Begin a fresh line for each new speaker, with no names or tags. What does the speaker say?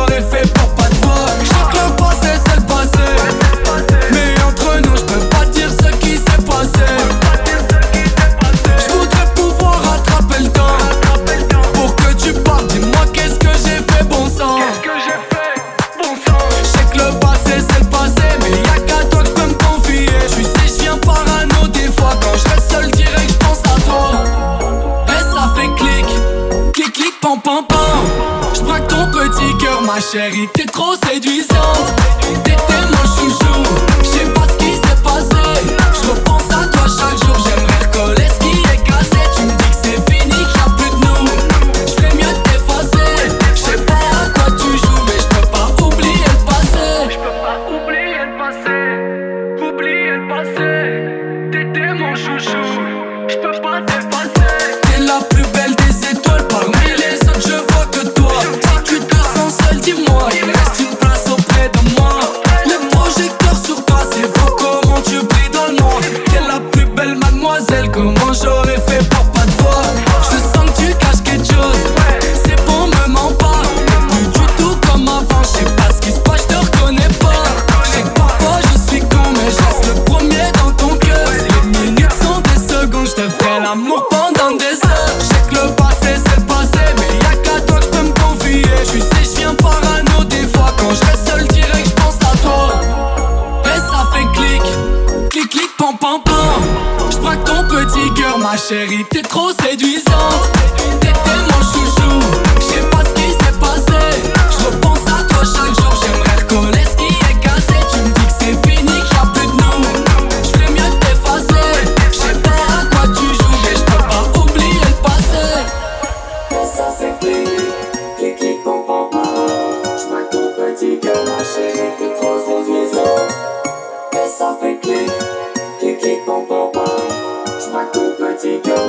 j'aurais fait pour pas te c'est le passé. Mais entre nous je peux pas dire ce qui s'est passé. Je voudrais pouvoir rattraper le temps. Pour que tu parles dis-moi qu'est-ce que j'ai fait bon sang. Je sais que le passé
c'est le passé Mais y'a qu'à toi que je peux
me confier. Je suis sais je parano des fois. Quand je seul direct je pense à toi. Et ça fait clic Clic clic pam pam pam ma chérie, t'es trop séduisante. T'étais mon chouchou, je sais pas ce qui s'est passé. Je repense à toi chaque jour, j'aimerais recoller ce qui est cassé. Tu me dis que c'est fini, qu'il y a plus de nous. Je mieux t'effacer. Je sais pas à quoi tu joues, mais je peux pas oublier le passé. Je peux pas oublier le passé, oublier le passé. T'étais mon chouchou, je pas t'effacer. T'es la plus belle pam pam pam. Ton petit cœur, ma chérie, t'es trop séduisante. T'étais mon chouchou, je sais pas ce qui s'est passé. Je repense à toi chaque jour, j'aimerais recoller ce qui est cassé. Tu me dis que c'est fini, qu'il a plus de nous. Je fais mieux t'effacer. Je sais pas à quoi tu joues, mais je peux pas oublier le passé.
Ça fait clic, clic, clic, pom, pom, pom. J'marque ton petit cœur, ma chérie, t'es trop séduisant. Et ça fait clic, clic, clic, pom, pom, pom. J'marque ton petit cœur,